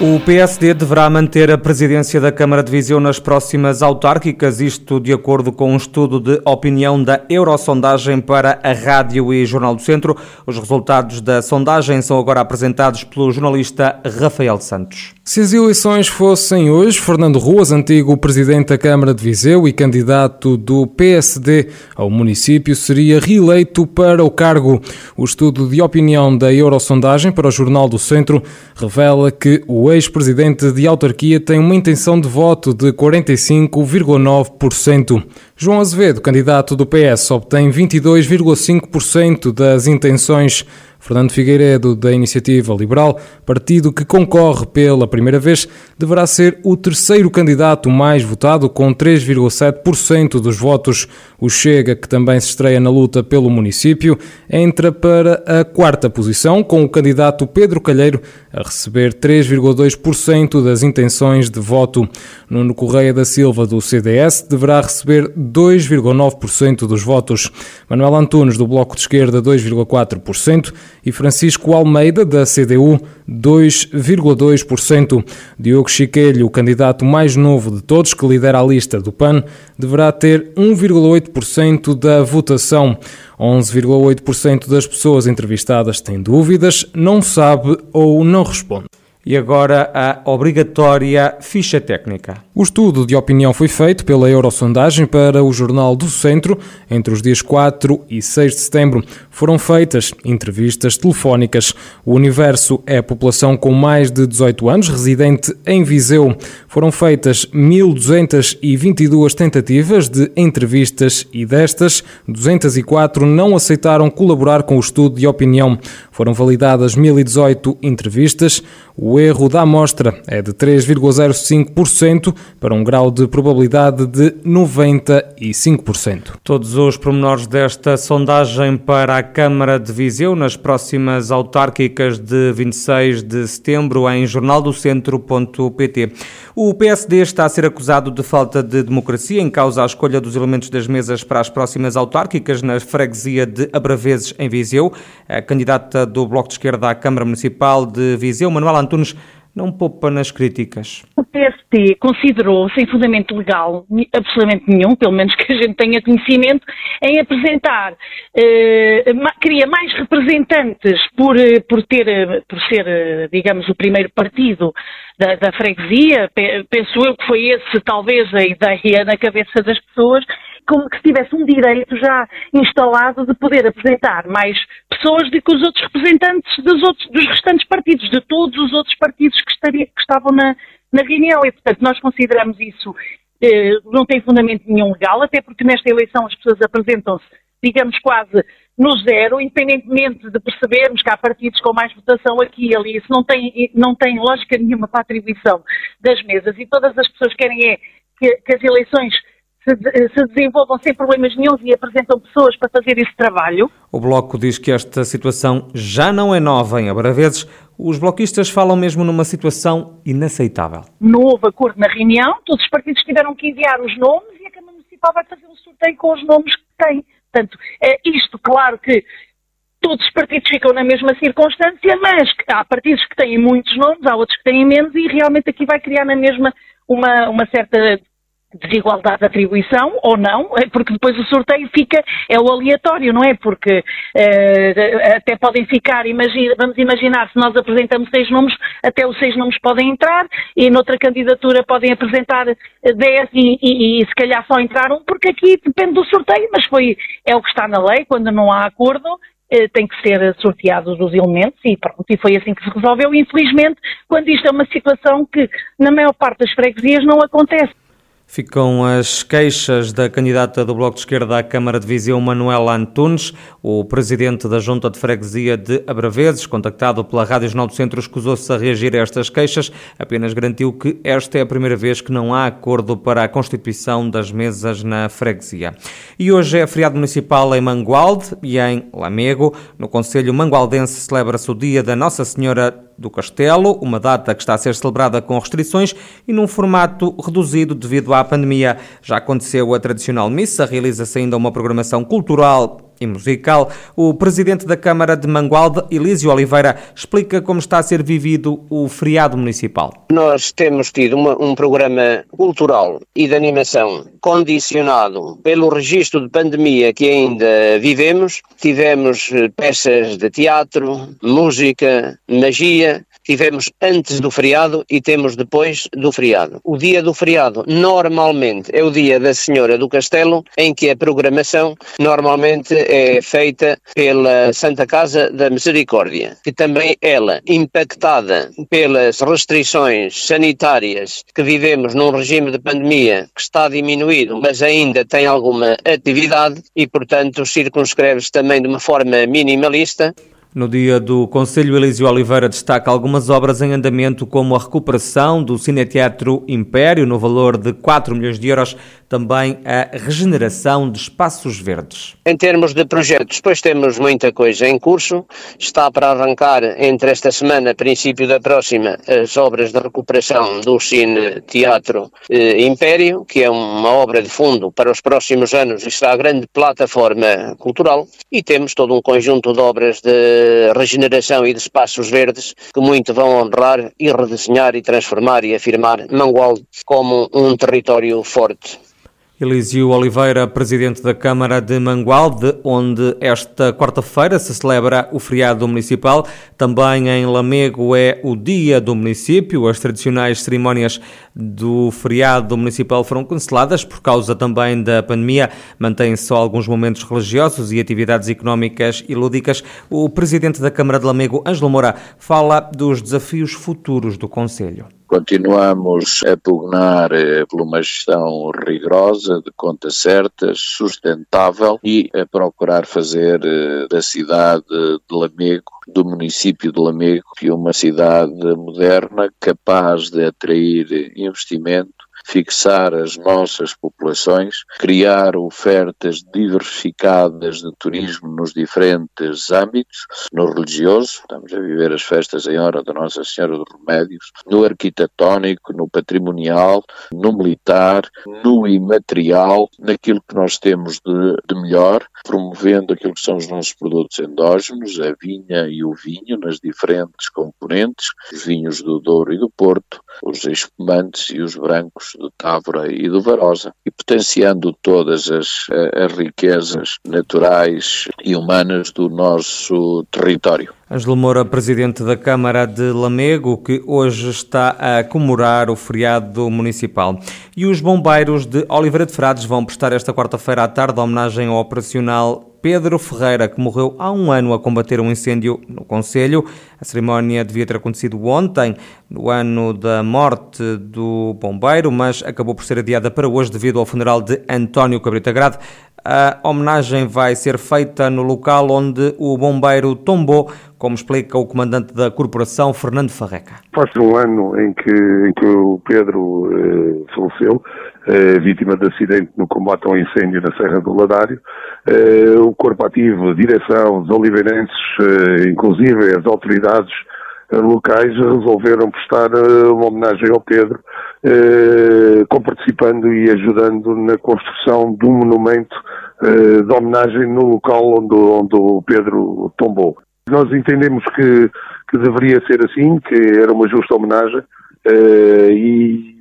O PSD deverá manter a presidência da Câmara de Viseu nas próximas autárquicas, isto de acordo com um estudo de opinião da Eurosondagem para a Rádio e Jornal do Centro. Os resultados da sondagem são agora apresentados pelo jornalista Rafael Santos. Se as eleições fossem hoje, Fernando Ruas, antigo presidente da Câmara de Viseu e candidato do PSD ao município, seria reeleito para o cargo. O estudo de opinião da Eurosondagem para o Jornal do Centro revela que o ex-presidente de autarquia tem uma intenção de voto de 45,9%. João Azevedo, candidato do PS, obtém 22,5% das intenções Fernando Figueiredo, da Iniciativa Liberal, partido que concorre pela primeira vez, deverá ser o terceiro candidato mais votado, com 3,7% dos votos. O Chega, que também se estreia na luta pelo município, entra para a quarta posição, com o candidato Pedro Calheiro a receber 3,2% das intenções de voto. Nuno Correia da Silva, do CDS, deverá receber 2,9% dos votos. Manuel Antunes, do Bloco de Esquerda, 2,4% e Francisco Almeida, da CDU, 2,2%. Diogo Chiquelho, o candidato mais novo de todos, que lidera a lista do PAN, deverá ter 1,8% da votação. 11,8% das pessoas entrevistadas têm dúvidas, não sabe ou não responde. E agora a obrigatória ficha técnica. O estudo de opinião foi feito pela Eurosondagem para o Jornal do Centro entre os dias 4 e 6 de setembro. Foram feitas entrevistas telefónicas. O universo é a população com mais de 18 anos, residente em Viseu. Foram feitas 1.222 tentativas de entrevistas e destas, 204 não aceitaram colaborar com o estudo de opinião. Foram validadas 1.018 entrevistas. O erro da amostra é de 3,05% para um grau de probabilidade de 95%. Todos os pormenores desta sondagem para a Câmara de Viseu nas próximas autárquicas de 26 de setembro em jornaldocentro.pt. O PSD está a ser acusado de falta de democracia em causa a escolha dos elementos das mesas para as próximas autárquicas na freguesia de Abraveses, em Viseu. A candidata do Bloco de Esquerda à Câmara Municipal de Viseu, Manuel Antunes, não poupa nas críticas. O PST considerou sem fundamento legal absolutamente nenhum, pelo menos que a gente tenha conhecimento, em apresentar, eh, queria mais representantes por, eh, por, ter, eh, por ser, eh, digamos, o primeiro partido da, da freguesia, penso eu que foi esse talvez a ideia na cabeça das pessoas, como que se tivesse um direito já instalado de poder apresentar mais pessoas do que os outros representantes dos, outros, dos restantes partidos, de todos os outros partidos que, estaria, que estavam na, na reunião. E, portanto, nós consideramos isso eh, não tem fundamento nenhum legal, até porque nesta eleição as pessoas apresentam-se, digamos, quase no zero, independentemente de percebermos que há partidos com mais votação aqui e ali. Isso não tem, não tem lógica nenhuma para a atribuição das mesas. E todas as pessoas querem é que, que as eleições se, se desenvolvam sem problemas nenhums e apresentam pessoas para fazer esse trabalho. O Bloco diz que esta situação já não é nova em Abraveses. Os bloquistas falam mesmo numa situação inaceitável. Não houve acordo na reunião, todos os partidos tiveram que enviar os nomes e a Câmara Municipal vai fazer um sorteio com os nomes que tem. Portanto, é isto, claro que todos os partidos ficam na mesma circunstância, mas há partidos que têm muitos nomes, há outros que têm menos e realmente aqui vai criar na mesma uma, uma certa desigualdade de atribuição ou não, é porque depois o sorteio fica, é o aleatório, não é? Porque uh, até podem ficar, imagina, vamos imaginar, se nós apresentamos seis nomes, até os seis nomes podem entrar e noutra candidatura podem apresentar dez e, e, e se calhar só entrar um, porque aqui depende do sorteio, mas foi, é o que está na lei, quando não há acordo, uh, tem que ser sorteados os elementos e pronto, e foi assim que se resolveu. Infelizmente, quando isto é uma situação que na maior parte das freguesias não acontece. Ficam as queixas da candidata do Bloco de Esquerda à Câmara de Viseu, Manuel Antunes. O presidente da Junta de Freguesia de Abraveses, contactado pela Rádio Jornal do Centro, escusou-se a reagir a estas queixas, apenas garantiu que esta é a primeira vez que não há acordo para a constituição das mesas na freguesia. E hoje é feriado municipal em Mangualde e em Lamego. No Conselho Mangualdense celebra-se o Dia da Nossa Senhora do Castelo, uma data que está a ser celebrada com restrições e num formato reduzido devido à pandemia. Já aconteceu a tradicional missa, realiza-se ainda uma programação cultural e musical. O presidente da Câmara de Mangualde, Elísio Oliveira, explica como está a ser vivido o feriado municipal. Nós temos tido uma, um programa cultural e de animação condicionado pelo registro de pandemia que ainda vivemos. Tivemos eh, peças de teatro, música, magia, tivemos antes do feriado e temos depois do feriado. O dia do feriado normalmente é o dia da Senhora do Castelo, em que a programação normalmente é feita pela Santa Casa da Misericórdia, que também ela, impactada pelas restrições sanitárias que vivemos num regime de pandemia que está diminuído, mas ainda tem alguma atividade e, portanto, circunscreve-se também de uma forma minimalista. No dia do Conselho, Elísio Oliveira destaca algumas obras em andamento, como a recuperação do Cineteatro Império, no valor de 4 milhões de euros, também a regeneração de espaços verdes. Em termos de projetos, depois temos muita coisa em curso. Está para arrancar entre esta semana, princípio da próxima, as obras de recuperação do Cine Teatro eh, Império, que é uma obra de fundo para os próximos anos e será a grande plataforma cultural. E temos todo um conjunto de obras de regeneração e de espaços verdes que muito vão honrar e redesenhar e transformar e afirmar Mangualde como um território forte. Elísio Oliveira, presidente da Câmara de Mangualde, onde esta quarta-feira se celebra o feriado municipal. Também em Lamego é o dia do município. As tradicionais cerimónias do feriado municipal foram canceladas por causa também da pandemia. Mantêm-se só alguns momentos religiosos e atividades económicas e lúdicas. O presidente da Câmara de Lamego, Ângelo Moura, fala dos desafios futuros do Conselho. Continuamos a pugnar eh, por uma gestão rigorosa, de contas certas, sustentável e a procurar fazer eh, da cidade de Lamego, do município de Lamego, uma cidade moderna capaz de atrair investimento fixar as nossas populações, criar ofertas diversificadas de turismo nos diferentes âmbitos, no religioso, estamos a viver as festas em hora da Nossa Senhora dos Remédios, no arquitetónico, no patrimonial, no militar, no imaterial, naquilo que nós temos de, de melhor, promovendo aquilo que são os nossos produtos endógenos, a vinha e o vinho, nas diferentes componentes, os vinhos do Douro e do Porto, os espumantes e os brancos do Távora e do Varosa, e potenciando todas as, as riquezas naturais e humanas do nosso território. Ângelo Moura, presidente da Câmara de Lamego, que hoje está a comemorar o feriado municipal. E os bombeiros de Oliveira de Frades vão prestar esta quarta-feira à tarde homenagem ao operacional Pedro Ferreira, que morreu há um ano a combater um incêndio no Conselho. A cerimónia devia ter acontecido ontem, no ano da morte do bombeiro, mas acabou por ser adiada para hoje devido ao funeral de António Cabrita Grade. A homenagem vai ser feita no local onde o bombeiro tombou, como explica o comandante da corporação, Fernando Farreca. Faz um ano em que, em que o Pedro eh, faleceu, eh, vítima de acidente no combate ao incêndio na Serra do Ladário. Eh, o corpo ativo, a direção, os oliveirenses, eh, inclusive as autoridades locais resolveram prestar eh, uma homenagem ao Pedro, eh, participando e ajudando na construção de um monumento de homenagem no local onde, onde o Pedro tombou. Nós entendemos que, que deveria ser assim, que era uma justa homenagem e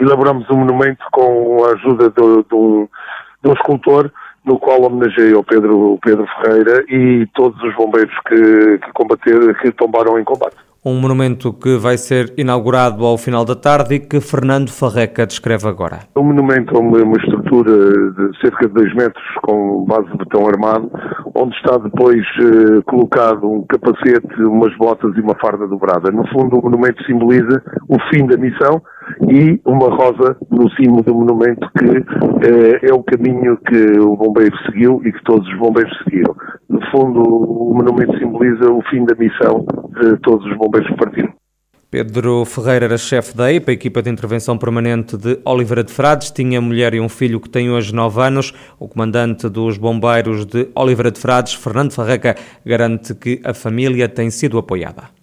elaboramos um monumento com a ajuda de, de, um, de um escultor no qual homenageei o Pedro, Pedro Ferreira e todos os bombeiros que, que combateram, que tombaram em combate. Um monumento que vai ser inaugurado ao final da tarde e que Fernando Farreca descreve agora. O monumento é uma, uma estrutura de cerca de 2 metros com base de betão armado, onde está depois eh, colocado um capacete, umas botas e uma farda dobrada. No fundo, o monumento simboliza o fim da missão e uma rosa no cimo do monumento que eh, é o caminho que o bombeiro seguiu e que todos os bombeiros seguiram. No fundo, o monumento simboliza o fim da missão de todos os bombeiros que partiram. Pedro Ferreira era chefe da EIPA, equipa de intervenção permanente de Oliveira de Frades, tinha mulher e um filho que tem hoje 9 anos. O comandante dos bombeiros de Oliveira de Frades, Fernando Farreca, garante que a família tem sido apoiada.